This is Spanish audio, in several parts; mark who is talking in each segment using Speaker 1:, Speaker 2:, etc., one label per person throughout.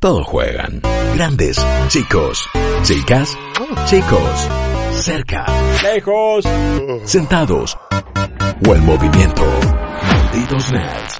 Speaker 1: Todos juegan. Grandes, chicos, chicas, chicos, cerca,
Speaker 2: Lejos.
Speaker 1: sentados o en movimiento. Malditos nerds.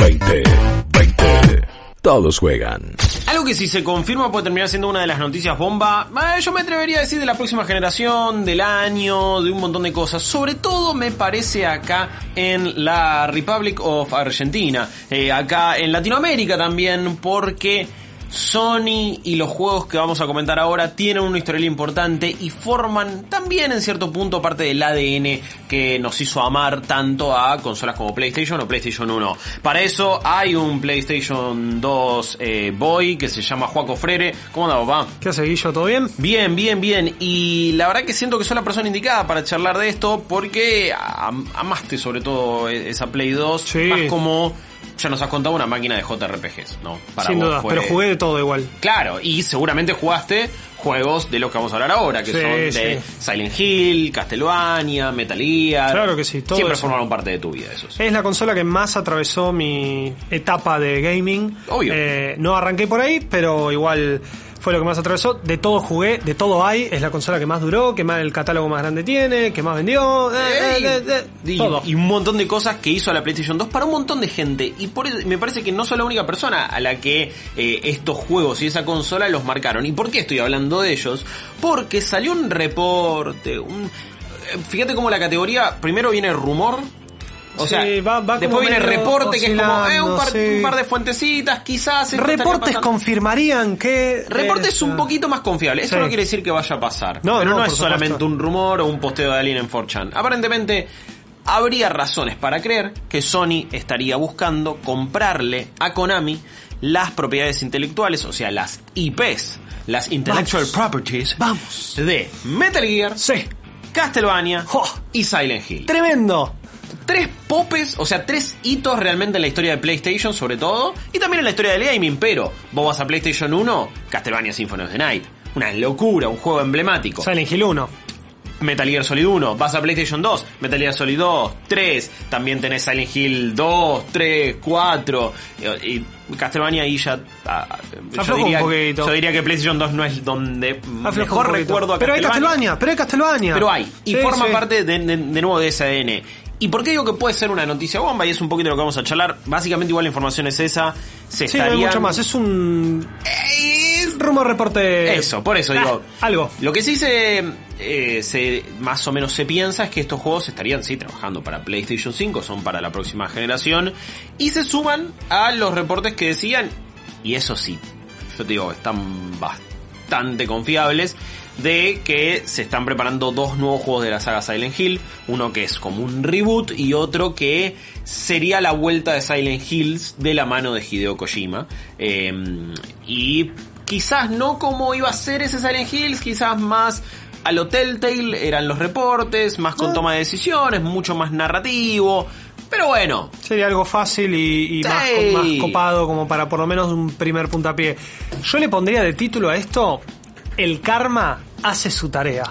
Speaker 1: 20, 20. Todos juegan.
Speaker 2: Algo que si se confirma puede terminar siendo una de las noticias bomba, eh, yo me atrevería a decir de la próxima generación, del año, de un montón de cosas. Sobre todo me parece acá en la Republic of Argentina, eh, acá en Latinoamérica también, porque Sony y los juegos que vamos a comentar ahora tienen una historia importante y forman también en cierto punto parte del ADN que nos hizo amar tanto a consolas como PlayStation o PlayStation 1. Para eso hay un PlayStation 2 eh, Boy que se llama Juaco Frere. ¿Cómo anda, papá?
Speaker 3: ¿Qué hace Guillo? ¿Todo bien?
Speaker 2: Bien, bien, bien. Y la verdad que siento que soy la persona indicada para charlar de esto porque am- amaste sobre todo e- esa Play 2.
Speaker 3: Sí.
Speaker 2: Más como, ya nos has contado, una máquina de JRPGs, ¿no? Para
Speaker 3: Sin duda,
Speaker 2: fue-
Speaker 3: pero jugué de todo igual.
Speaker 2: Claro, y seguramente jugaste juegos de los que vamos a hablar ahora, que
Speaker 3: Sí,
Speaker 2: son de
Speaker 3: sí.
Speaker 2: Silent Hill, Castlevania, Metal Gear.
Speaker 3: Claro que sí, todo
Speaker 2: Siempre
Speaker 3: eso.
Speaker 2: formaron parte de tu vida esos.
Speaker 3: Es la consola que más atravesó mi etapa de gaming.
Speaker 2: Obvio.
Speaker 3: Eh, no arranqué por ahí, pero igual fue lo que más atravesó. De todo jugué, de todo hay. Es la consola que más duró, que más el catálogo más grande tiene, que más vendió. eh, eh, eh,
Speaker 2: y,
Speaker 3: todo.
Speaker 2: y un montón de cosas que hizo la PlayStation 2 para un montón de gente. Y por me parece que no soy la única persona a la que eh, estos juegos y esa consola los marcaron. ¿Y por qué estoy hablando de ellos? Porque salió un reporte, un... eh, Fíjate cómo la categoría, primero viene rumor, o
Speaker 3: Sí,
Speaker 2: sea,
Speaker 3: va- va
Speaker 2: después viene
Speaker 3: medio
Speaker 2: reporte que es como eh, un, par,
Speaker 3: oscilando, sí.
Speaker 2: un par de fuentecitas, quizás.
Speaker 3: Reportes confirmarían que.
Speaker 2: Reportes
Speaker 3: es,
Speaker 2: un poquito más confiables. Esto
Speaker 3: Sí.
Speaker 2: no quiere decir que vaya a pasar.
Speaker 3: No,
Speaker 2: pero
Speaker 3: no,
Speaker 2: no, es solamente
Speaker 3: supuesto.
Speaker 2: un rumor o un posteo de alguien en 4chan. Aparentemente, habría razones para creer que Sony estaría buscando comprarle a Konami las propiedades intelectuales, o sea, las IPs, las Intellectual
Speaker 3: Vamos.
Speaker 2: Properties,
Speaker 3: Vamos.
Speaker 2: de Metal Gear,
Speaker 3: Sí.
Speaker 2: Castlevania
Speaker 3: Jo.
Speaker 2: y Silent Hill.
Speaker 3: Tremendo.
Speaker 2: Tres popes, o sea, tres hitos realmente en la historia de PlayStation, sobre todo, y también en la historia del gaming, pero vos vas a PlayStation 1, Castlevania Symphony of the Night. Una locura, un juego emblemático.
Speaker 3: Silent Hill 1.
Speaker 2: Metal Gear Solid 1, vas a PlayStation 2, Metal Gear Solid 2, 3, también tenés Silent Hill 2, 3, 4, y, y Castlevania ahí ya... ah, yo, diría, yo diría que PlayStation 2 no es donde
Speaker 3: Afloja
Speaker 2: mejor recuerdo a
Speaker 3: Pero hay Castlevania, pero hay Castlevania.
Speaker 2: pero hay. Y
Speaker 3: Sí,
Speaker 2: forma
Speaker 3: sí.
Speaker 2: parte de, de- de nuevo de ese ADN. ¿Y por qué digo que puede ser una noticia bomba? Y es un poquito lo que vamos a charlar. Básicamente igual la información es esa. Se
Speaker 3: Sí, no hay
Speaker 2: estarían-
Speaker 3: mucho más. Es un
Speaker 2: Es-
Speaker 3: rumor reporte.
Speaker 2: Eso, por eso
Speaker 3: Ah,
Speaker 2: digo.
Speaker 3: Algo.
Speaker 2: Lo que sí se, eh, se más o menos se piensa es que estos juegos estarían sí trabajando para PlayStation 5, son para la próxima generación y se suman a los reportes que decían y eso sí, yo te digo, están bastante confiables de que se están preparando dos nuevos juegos de la saga Silent Hill, uno que es como un reboot y otro que sería la vuelta de Silent Hills de la mano de Hideo Kojima. Eh, y quizás no como iba a ser ese Silent Hills, quizás más a lo Telltale eran los reportes, más con
Speaker 3: Ah.
Speaker 2: toma de decisiones, mucho más narrativo. Pero bueno,
Speaker 3: Sería algo fácil y, y más,
Speaker 2: Sí.
Speaker 3: más copado como para por lo menos un primer puntapié. Yo le pondría de título a esto, el karma hace su tarea.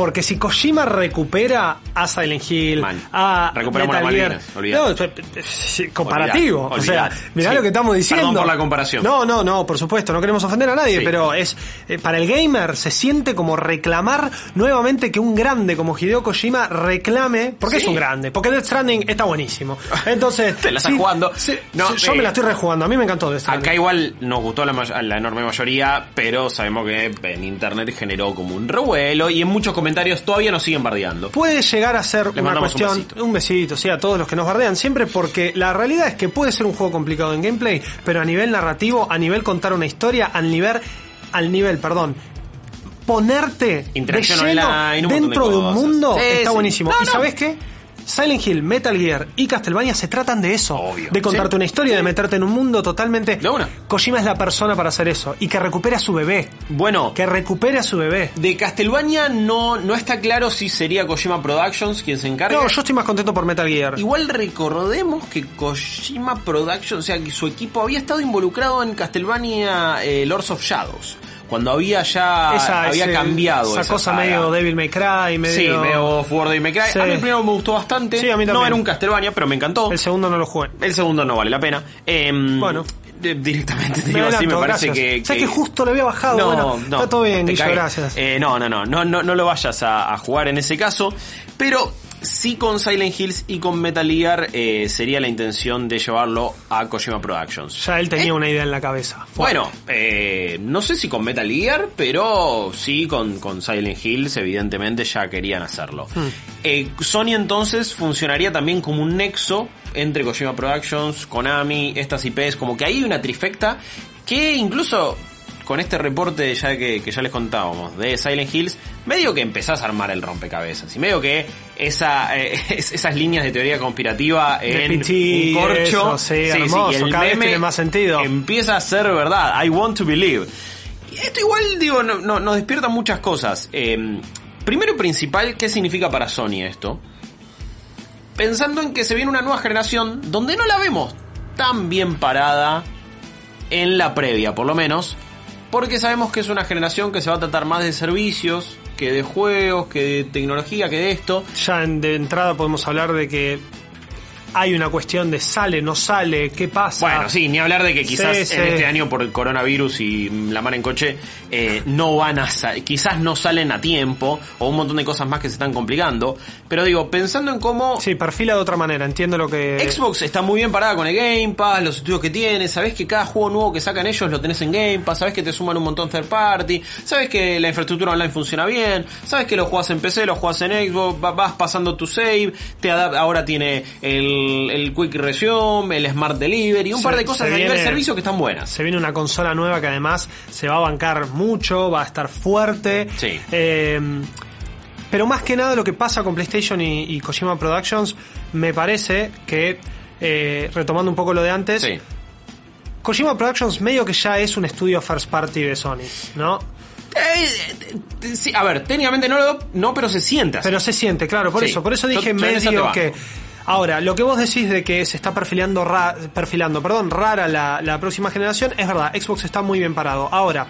Speaker 3: Porque si Kojima recupera a Silent Hill, a
Speaker 2: Recuperamos
Speaker 3: Metal Gear, no, eh, eh, comparativo,
Speaker 2: Olvidate,
Speaker 3: o sea, mirá
Speaker 2: Sí.
Speaker 3: lo que estamos diciendo.
Speaker 2: Perdón por la comparación.
Speaker 3: No, no, no, por supuesto, no queremos ofender a nadie,
Speaker 2: Sí.
Speaker 3: pero es eh, para el gamer se siente como reclamar nuevamente que un grande como Hideo Kojima reclame, porque
Speaker 2: Sí.
Speaker 3: es un grande, porque Death Stranding está buenísimo. Entonces,
Speaker 2: Te la estás jugando. No,
Speaker 3: yo
Speaker 2: eh,
Speaker 3: me la estoy rejugando, a mí me encantó Death Stranding.
Speaker 2: Acá igual nos gustó la, la enorme mayoría, pero sabemos que en internet generó como un revuelo y en muchos comentarios todavía nos siguen bardeando.
Speaker 3: Puede llegar a ser una
Speaker 2: mandamos un
Speaker 3: cuestión,
Speaker 2: besito.
Speaker 3: un besito, sí, a todos los que nos bardean siempre, porque la realidad es que puede ser un juego complicado en gameplay, pero a nivel narrativo, a nivel contar una historia, al nivel, al nivel, perdón, ponerte de lleno
Speaker 2: online,
Speaker 3: dentro
Speaker 2: de
Speaker 3: de un mundo
Speaker 2: Sí,
Speaker 3: está
Speaker 2: sí.
Speaker 3: buenísimo.
Speaker 2: No,
Speaker 3: ¿Y
Speaker 2: no.
Speaker 3: sabes qué? Silent Hill, Metal Gear y Castlevania se tratan de eso,
Speaker 2: Obvio.
Speaker 3: de contarte
Speaker 2: Sí.
Speaker 3: una historia, de meterte en un mundo totalmente.
Speaker 2: De una.
Speaker 3: Kojima es la persona para hacer eso y que recupere a su bebé,
Speaker 2: Bueno,
Speaker 3: que recupere a su bebé.
Speaker 2: de Castlevania no, no está claro si sería Kojima Productions quien se encargue.
Speaker 3: No, yo estoy más contento por Metal Gear.
Speaker 2: Igual recordemos que Kojima Productions, o sea, que su equipo había estado involucrado en Castlevania eh, Lords of Shadows. Cuando había ya
Speaker 3: esa,
Speaker 2: había
Speaker 3: ese-
Speaker 2: cambiado
Speaker 3: esa,
Speaker 2: esa
Speaker 3: cosa
Speaker 2: saga.
Speaker 3: medio Devil May Cry, medio...
Speaker 2: Sí, medio of War Devil May Cry.
Speaker 3: Sí.
Speaker 2: A mí el primero me gustó bastante.
Speaker 3: Sí, a mí
Speaker 2: No era un Castlevania, pero me encantó.
Speaker 3: El segundo no lo jugué.
Speaker 2: El segundo no vale la pena. Em,
Speaker 3: Bueno.
Speaker 2: Directamente te digo así, me parece
Speaker 3: gracias.
Speaker 2: que,
Speaker 3: ¿Sabes que justo lo había bajado?
Speaker 2: No,
Speaker 3: bueno,
Speaker 2: no,
Speaker 3: está todo bien, Guillo, gracias.
Speaker 2: Eh, no, no, no, no, no, no lo vayas a, a jugar en ese caso, pero sí con Silent Hills y con Metal Gear eh, sería la intención de llevarlo a Kojima Productions.
Speaker 3: Ya él tenía una idea en la cabeza.
Speaker 2: Bueno, eh, no sé si con Metal Gear, pero sí con, con Silent Hills, evidentemente ya querían hacerlo.
Speaker 3: Hmm.
Speaker 2: Eh, Sony entonces funcionaría también como un nexo entre Kojima Productions, Konami, estas IPs, como que hay una trifecta que incluso con este reporte ya que, que ya les contábamos de Silent Hills, medio que empezás a armar el rompecabezas y medio que esa, eh, es- esas líneas de teoría conspirativa en un corcho,
Speaker 3: eso, sí, hermoso, cada vez tiene más sentido.
Speaker 2: empieza a ser verdad. I want to believe. Y esto igual, digo, no, no- nos despierta muchas cosas. Eh, primero y principal, ¿qué significa para Sony esto? Pensando en que se viene una nueva generación donde no la vemos tan bien parada en la previa, por lo menos, porque sabemos que es una generación que se va a tratar más de servicios, que de juegos, que de tecnología, que de esto.
Speaker 3: Ya de entrada podemos hablar de que hay una cuestión de sale, no sale, qué pasa.
Speaker 2: Bueno, sí, ni hablar de que quizás
Speaker 3: Sí, sí.
Speaker 2: en este año por el coronavirus y la mar en coche eh, no van a quizás no salen a tiempo o un montón de cosas más que se están complicando. Pero digo, pensando en cómo
Speaker 3: Sí, perfila de otra manera, entiendo lo que...
Speaker 2: Xbox está muy bien parada con el Game Pass, los estudios que tiene, sabes que cada juego nuevo que sacan ellos lo tenés en Game Pass, sabes que te suman un montón third party, sabes que la infraestructura online funciona bien, sabes que lo juegas en PC, lo juegas en Xbox, va- vas pasando tu save, te ahora tiene el, el Quick Resume, el Smart Delivery, un
Speaker 3: Se-
Speaker 2: par de cosas a nivel servicio que están buenas.
Speaker 3: Se viene una consola nueva que además se va a bancar mucho, va a estar fuerte.
Speaker 2: Sí.
Speaker 3: Eh, pero más que nada lo que pasa con PlayStation y, y Kojima Productions, me parece que, eh, retomando un poco lo de antes,
Speaker 2: Sí.
Speaker 3: Kojima Productions medio que ya es un estudio first party de Sony, ¿no?
Speaker 2: Eh, eh, sí, a ver, técnicamente no, lo, no, pero se siente así.
Speaker 3: Pero se siente, claro, por
Speaker 2: Sí.
Speaker 3: eso, por eso dije
Speaker 2: yo
Speaker 3: medio que. Ahora, lo que vos decís de que se está perfilando, ra- perfilando perdón, rara la, la próxima generación, es verdad, Xbox está muy bien parado. Ahora,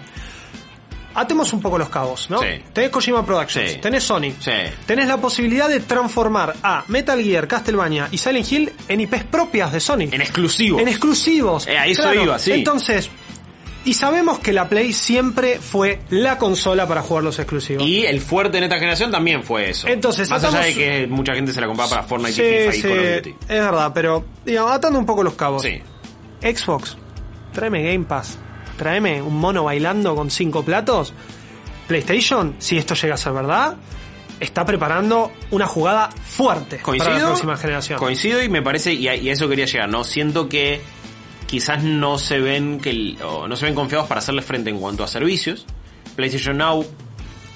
Speaker 3: atemos un poco los cabos, ¿no?
Speaker 2: Sí.
Speaker 3: Tenés Kojima Productions,
Speaker 2: Sí.
Speaker 3: tenés Sony,
Speaker 2: Sí.
Speaker 3: tenés la posibilidad de transformar a Metal Gear, Castlevania y Silent Hill en IPs propias de Sony.
Speaker 2: En exclusivo.
Speaker 3: En exclusivos.
Speaker 2: Eh, a eso
Speaker 3: Claro.
Speaker 2: iba, sí.
Speaker 3: Entonces, y sabemos que la Play siempre fue la consola para jugar los exclusivos.
Speaker 2: Y el fuerte en esta generación también fue eso.
Speaker 3: Entonces,
Speaker 2: Más allá de que mucha gente se la compraba para Fortnite
Speaker 3: Sí,
Speaker 2: y FIFA y
Speaker 3: sí,
Speaker 2: Call of Duty.
Speaker 3: es verdad, pero digamos, atando un poco los cabos.
Speaker 2: Sí.
Speaker 3: Xbox, tráeme Game Pass, tráeme un mono bailando con cinco platos. PlayStation, si esto llega a ser verdad, está preparando una jugada fuerte para
Speaker 2: Coincido.
Speaker 3: la próxima generación.
Speaker 2: Coincido y me parece, y a, y a eso quería llegar, ¿no? Siento que quizás no se ven que no se ven confiados para hacerle frente en cuanto a servicios. PlayStation Now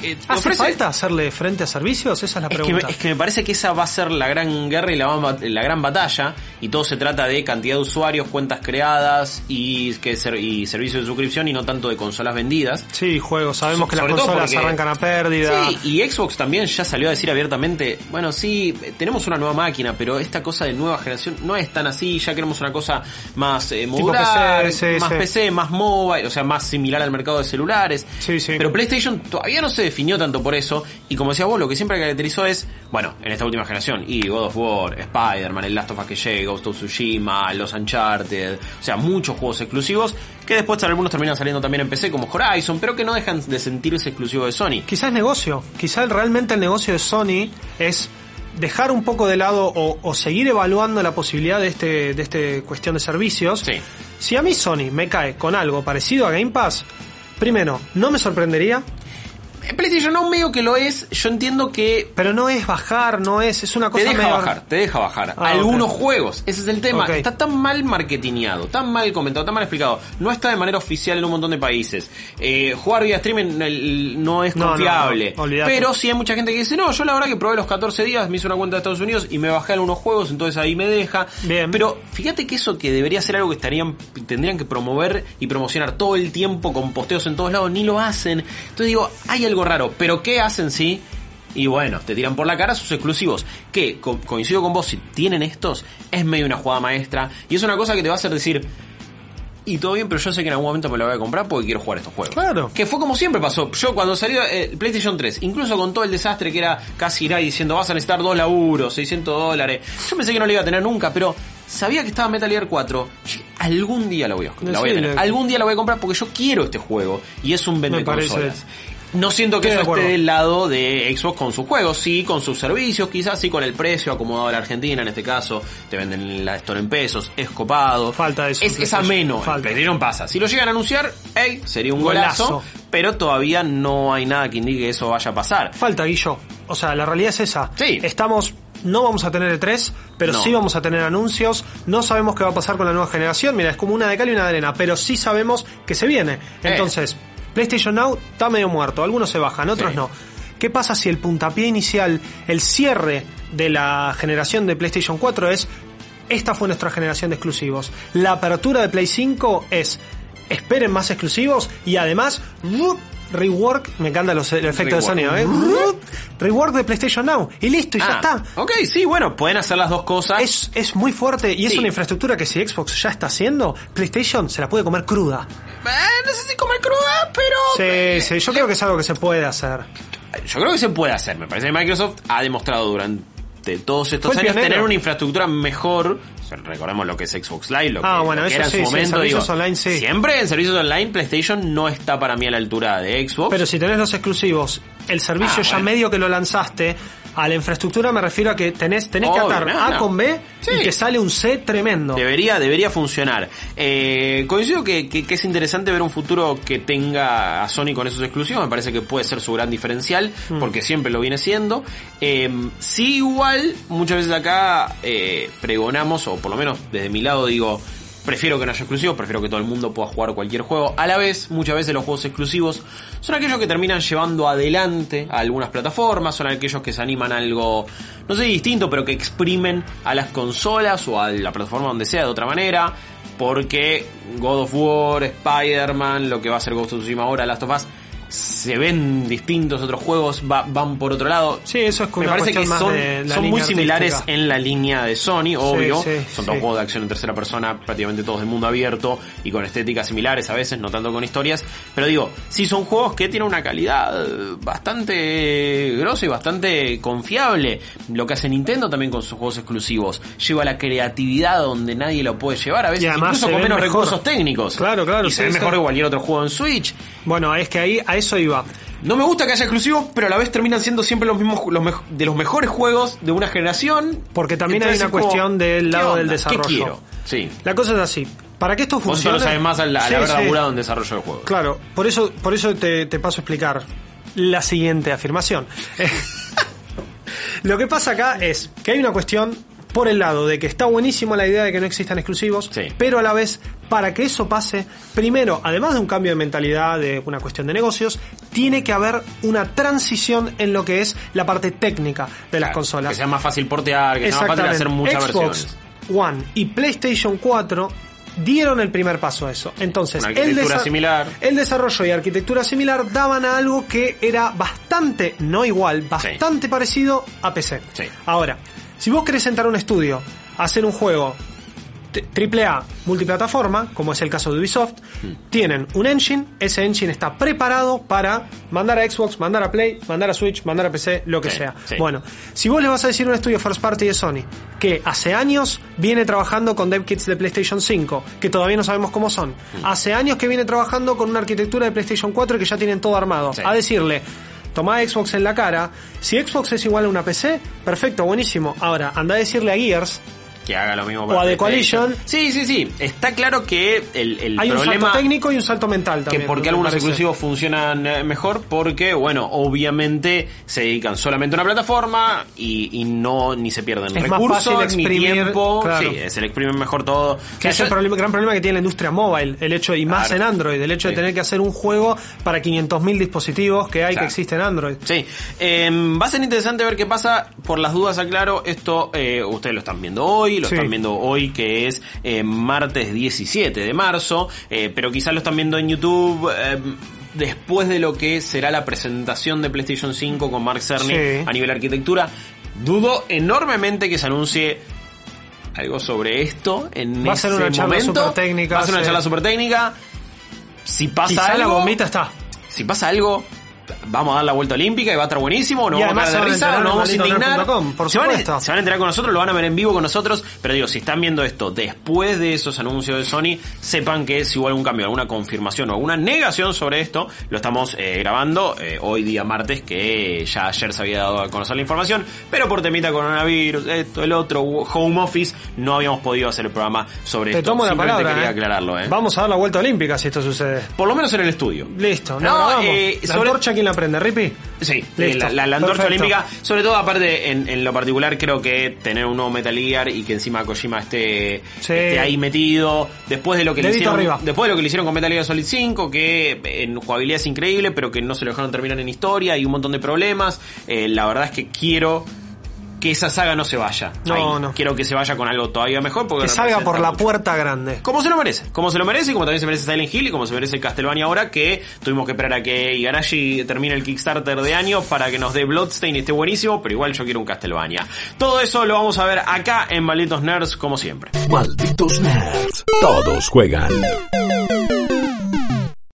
Speaker 2: eh, te
Speaker 3: ¿Hace
Speaker 2: ofrece-
Speaker 3: falta hacerle frente a servicios? Esa es la
Speaker 2: Es que, me,
Speaker 3: pregunta.
Speaker 2: es que me parece que esa va a ser la gran guerra y la, gran batalla y todo se trata de cantidad de usuarios, cuentas creadas y, que ser- y servicios de suscripción y no tanto de consolas vendidas.
Speaker 3: Sí, juegos. Sabemos
Speaker 2: So-
Speaker 3: que las consolas
Speaker 2: porque-
Speaker 3: arrancan a pérdida.
Speaker 2: Sí, y Xbox también ya salió a decir abiertamente, bueno, sí, tenemos una nueva máquina, pero esta cosa de nueva generación no es tan así, ya queremos una cosa más eh, modular,
Speaker 3: PC, sí,
Speaker 2: más
Speaker 3: sí.
Speaker 2: PC, más mobile, o sea, más similar al mercado de celulares.
Speaker 3: Sí, sí.
Speaker 2: Pero PlayStation todavía no se definió tanto por eso, y como decías vos, lo que siempre caracterizó es, bueno, en esta última generación, y God of War, Spider-Man, el Last of Us que llega, Ghost of Tsushima, los Uncharted, o sea, muchos juegos exclusivos, que después algunos terminan saliendo también en PC como Horizon, pero que no dejan de sentirse exclusivos de Sony.
Speaker 3: Quizás negocio. Quizás realmente el negocio de Sony es dejar un poco de lado o, o seguir evaluando la posibilidad de este, de este cuestión de servicios.
Speaker 2: Sí.
Speaker 3: Si a mí Sony me cae con algo parecido a Game Pass, primero, no me sorprendería,
Speaker 2: PlayStation no medio que lo es, yo entiendo que
Speaker 3: pero no es bajar, no es, es una
Speaker 2: te
Speaker 3: cosa
Speaker 2: deja
Speaker 3: medio-
Speaker 2: bajar, te deja bajar.
Speaker 3: Ah,
Speaker 2: Algunos juegos, ese es el tema. Está tan mal marketineado, tan mal comentado, tan mal explicado. No está de manera oficial en un montón de países. Eh, jugar vía streaming no es
Speaker 3: No,
Speaker 2: confiable.
Speaker 3: no,
Speaker 2: pero sí hay mucha gente que dice, no, yo la verdad que probé los 14 días, me hice una cuenta de Estados Unidos y me bajé algunos juegos, entonces ahí me deja.
Speaker 3: Bien.
Speaker 2: Pero fíjate que eso que debería ser algo que estarían, tendrían que promover y promocionar todo el tiempo con posteos en todos lados, ni lo hacen. Entonces digo, hay algo raro, pero ¿qué hacen sí? Y bueno, te tiran por la cara sus exclusivos. Que, co- coincido con vos, si tienen estos, es medio una jugada maestra. Y es una cosa que te va a hacer decir, y todo bien, pero yo sé que en algún momento me lo voy a comprar porque quiero jugar estos juegos.
Speaker 3: Claro.
Speaker 2: Que fue como siempre pasó. Yo cuando salió eh, el PlayStation 3, incluso con todo el desastre que era casi ir diciendo vas a necesitar dos laburos, 600 dólares. Yo pensé que no lo iba a tener nunca, pero sabía que estaba Metal Gear 4. Y algún día la voy a, la voy a
Speaker 3: Sí,
Speaker 2: tener. Algún día la voy a comprar porque yo quiero este juego y es un vende consolas. No siento que eso esté del lado de Xbox con sus juegos, sí, con sus servicios, quizás sí con el precio acomodado a la Argentina, en este caso, te venden la Store en pesos, es copado.
Speaker 3: Falta eso
Speaker 2: Es, es ameno,
Speaker 3: Falta.
Speaker 2: PlayStation pasa. Si lo llegan a anunciar, hey, sería un golazo,
Speaker 3: Golazo.
Speaker 2: pero todavía no hay nada que indique que eso vaya a pasar.
Speaker 3: Falta, Guillo. O sea, la realidad es esa.
Speaker 2: Sí.
Speaker 3: Estamos. No vamos a tener E3, pero
Speaker 2: No.
Speaker 3: sí vamos a tener anuncios. No sabemos qué va a pasar con la nueva generación. Mira, es como una de cal y una de arena, pero sí sabemos que se viene. Entonces, PlayStation Now está medio muerto. Algunos se bajan, otros
Speaker 2: Sí.
Speaker 3: no. ¿Qué pasa si el puntapié inicial, el cierre de la generación de PlayStation 4 es esta fue nuestra generación de exclusivos? La apertura de Play 5 es esperen más exclusivos y además rework, me encantan los, el efecto de sonido, ¿eh? rework de PlayStation Now y listo, y ya
Speaker 2: Ah,
Speaker 3: está.
Speaker 2: Ok, sí, bueno, pueden hacer las dos cosas.
Speaker 3: Es, es muy fuerte y es una infraestructura que si Xbox ya está haciendo, PlayStation se la puede comer cruda.
Speaker 2: Eh, no sé si comer cruda, pero...
Speaker 3: Sí,
Speaker 2: eh,
Speaker 3: sí, yo creo que es algo que se puede hacer.
Speaker 2: Yo creo que se puede hacer. Me parece que Microsoft ha demostrado durante todos estos años
Speaker 3: pionero.
Speaker 2: tener una infraestructura mejor. O sea, Recordemos lo que es Xbox Live, lo que,
Speaker 3: Ah, bueno,
Speaker 2: lo que
Speaker 3: eso
Speaker 2: era en
Speaker 3: sí,
Speaker 2: su
Speaker 3: sí,
Speaker 2: momento.
Speaker 3: servicios
Speaker 2: digo,
Speaker 3: online, sí.
Speaker 2: Siempre en servicios online PlayStation no está para mí a la altura de Xbox.
Speaker 3: Pero si tenés los exclusivos, el servicio
Speaker 2: Ah,
Speaker 3: ya
Speaker 2: bueno.
Speaker 3: medio que lo lanzaste, a la infraestructura me refiero a que tenés, tenés que atar A con B
Speaker 2: Sí.
Speaker 3: y te sale un C tremendo.
Speaker 2: Debería, debería funcionar. Eh, coincido que, que- que es interesante ver un futuro que tenga a Sony con esos exclusivos. Me parece que puede ser su gran diferencial,
Speaker 3: Mm.
Speaker 2: porque siempre lo viene siendo. Eh, sí, igual, muchas veces acá eh, pregonamos, o por lo menos desde mi lado digo, prefiero que no haya exclusivos, prefiero que todo el mundo pueda jugar cualquier juego. A la vez, muchas veces los juegos exclusivos son aquellos que terminan llevando adelante a algunas plataformas, son aquellos que se animan a algo, no sé, distinto, pero que exprimen a las consolas o a la plataforma donde sea de otra manera. Porque God of War, Spider-Man, lo que va a ser Ghost of Tsushima ahora, Last of Us, se ven distintos otros juegos, va- van por otro lado.
Speaker 3: Sí, eso es
Speaker 2: Me parece que son, son muy similares
Speaker 3: artística.
Speaker 2: en la línea de Sony, obvio.
Speaker 3: sí,
Speaker 2: son
Speaker 3: sí.
Speaker 2: todos juegos de acción en tercera persona, prácticamente todos de mundo abierto y con estéticas similares a veces, no tanto con historias. Pero digo, sí son juegos que tienen una calidad bastante grosa y bastante confiable. Lo que hace Nintendo también con sus juegos exclusivos. Lleva la creatividad donde nadie lo puede llevar, a veces incluso con menos
Speaker 3: mejor.
Speaker 2: recursos técnicos.
Speaker 3: Claro, claro,
Speaker 2: Y se ve mejor que cualquier otro juego en Switch.
Speaker 3: Bueno, es que ahí a eso iba.
Speaker 2: No me gusta que haya exclusivos, pero a la vez terminan siendo siempre los mismos los de los mejores juegos de una generación.
Speaker 3: Porque también hay una
Speaker 2: como,
Speaker 3: cuestión del
Speaker 2: ¿qué
Speaker 3: lado del desarrollo.
Speaker 2: ¿Qué quiero? Sí.
Speaker 3: La cosa es así. Para que esto
Speaker 2: Vos
Speaker 3: funcione.
Speaker 2: lo sabes más al, al
Speaker 3: Sí,
Speaker 2: haber
Speaker 3: sí.
Speaker 2: laburado en desarrollo de juegos.
Speaker 3: Claro, por eso, por eso te, te paso a explicar la siguiente afirmación. Lo que pasa acá es que hay una cuestión por el lado de que está buenísimo la idea de que no existan exclusivos,
Speaker 2: Sí.
Speaker 3: pero a la vez, para que eso pase, primero, además de un cambio de mentalidad, de una cuestión de negocios, tiene que haber una transición en lo que es la parte técnica de las consolas.
Speaker 2: Que sea más fácil portear, que sea más fácil hacer muchas
Speaker 3: Xbox
Speaker 2: versiones.
Speaker 3: One y PlayStation 4 dieron el primer paso a eso. Entonces,
Speaker 2: Una
Speaker 3: el,
Speaker 2: arquitectura
Speaker 3: desa-
Speaker 2: similar.
Speaker 3: el desarrollo y arquitectura similar daban a algo que era bastante, no igual, bastante parecido a PC.
Speaker 2: Sí.
Speaker 3: Ahora, si vos querés entrar a un estudio hacer un juego AAA multiplataforma, como es el caso de Ubisoft,
Speaker 2: Hmm.
Speaker 3: tienen un engine, ese engine está preparado para mandar a Xbox, mandar a Play, mandar a Switch, mandar a PC, lo que
Speaker 2: Sí,
Speaker 3: sea.
Speaker 2: sí.
Speaker 3: Bueno, si vos le vas a decir a un estudio first party de Sony que hace años viene trabajando con dev kits de PlayStation 5, que todavía no sabemos cómo son,
Speaker 2: Hmm.
Speaker 3: hace años que viene trabajando con una arquitectura de PlayStation 4 y que ya tienen todo armado,
Speaker 2: Sí.
Speaker 3: a decirle, toma Xbox en la cara, si Xbox es igual a una PC, perfecto, buenísimo. Ahora, anda a decirle a Gears
Speaker 2: Que haga lo mismo
Speaker 3: O a The. Coalition.
Speaker 2: Sí, sí, sí. Está claro que el, el
Speaker 3: Hay un salto técnico y un salto mental
Speaker 2: que
Speaker 3: también.
Speaker 2: porque
Speaker 3: me
Speaker 2: algunos
Speaker 3: parece.
Speaker 2: exclusivos funcionan eh, mejor porque bueno obviamente se dedican solamente a una plataforma y, y no ni se pierden
Speaker 3: Es más
Speaker 2: recursos ni tiempo
Speaker 3: claro.
Speaker 2: sí se le exprimen mejor todo
Speaker 3: Que es el problema- gran problema que tiene la industria móvil, el hecho, y más
Speaker 2: Claro.
Speaker 3: en Android, el hecho de tener que hacer un juego para 500.000 dispositivos que hay
Speaker 2: Claro.
Speaker 3: que existen en Android.
Speaker 2: Sí, Eh, va a ser interesante ver qué pasa. Por las dudas, aclaro, esto eh, ustedes lo están viendo hoy, lo
Speaker 3: Sí.
Speaker 2: están viendo hoy que es eh, martes 17 de marzo, eh, pero quizás lo están viendo en YouTube eh, después de lo que será la presentación de PlayStation 5 con Mark Cerny
Speaker 3: Sí.
Speaker 2: a nivel arquitectura. Dudo enormemente que se anuncie algo sobre esto en
Speaker 3: Va a ser una charla
Speaker 2: momento.
Speaker 3: supertécnica,
Speaker 2: Va a ser una charla super técnica. Si pasa
Speaker 3: Quizá
Speaker 2: algo,
Speaker 3: la bombita está.
Speaker 2: si pasa algo, vamos a dar la vuelta olímpica y va a estar buenísimo, nos
Speaker 3: Y
Speaker 2: vamos a cagar de risa,
Speaker 3: en
Speaker 2: vamos a indignar.
Speaker 3: por
Speaker 2: se, van a,
Speaker 3: supuesto.
Speaker 2: se van a enterar con nosotros, lo van a ver en vivo con nosotros, pero digo, si están viendo esto después de esos anuncios de Sony, sepan que si hubo algún cambio, alguna confirmación o alguna negación sobre esto, lo estamos eh, grabando eh, hoy día martes, que ya ayer se había dado a conocer la información, pero por temita coronavirus, esto, el otro, home office, no habíamos podido hacer el programa sobre
Speaker 3: Te
Speaker 2: esto.
Speaker 3: tomo la
Speaker 2: Simplemente
Speaker 3: palabra.
Speaker 2: quería
Speaker 3: ¿eh?
Speaker 2: aclararlo.
Speaker 3: Vamos a dar la vuelta olímpica si esto sucede.
Speaker 2: Por lo menos en el estudio.
Speaker 3: Listo,
Speaker 2: No,
Speaker 3: no, grabamos.
Speaker 2: eh,
Speaker 3: ¿La
Speaker 2: sobre-
Speaker 3: quién la prende, Rippy?
Speaker 2: Sí,
Speaker 3: Listo,
Speaker 2: la, la- la antorcha
Speaker 3: perfecto.
Speaker 2: olímpica, sobre todo aparte en, en lo particular creo que tener un nuevo Metal Gear y que encima Kojima esté,
Speaker 3: Sí.
Speaker 2: esté ahí metido, después de lo que le hicieron,
Speaker 3: arriba.
Speaker 2: después de lo que le hicieron con Metal Gear Solid 5, que en jugabilidad es increíble, pero que no se lo dejaron terminar en historia y un montón de problemas, eh, la verdad es que quiero que esa saga no se vaya.
Speaker 3: No,
Speaker 2: ahí.
Speaker 3: no.
Speaker 2: Quiero que se vaya con algo todavía mejor porque
Speaker 3: Que salga por la
Speaker 2: mucho.
Speaker 3: puerta grande.
Speaker 2: Como se lo merece, como se lo merece, y como también se merece Silent Hill y como se merece Castlevania ahora, que tuvimos que esperar a que Igarashi termine el Kickstarter de año para que nos dé Bloodstain y esté buenísimo, pero igual yo quiero un Castlevania. Todo eso lo vamos a ver acá en Malditos Nerds, como siempre.
Speaker 1: Malditos nerds. Todos juegan.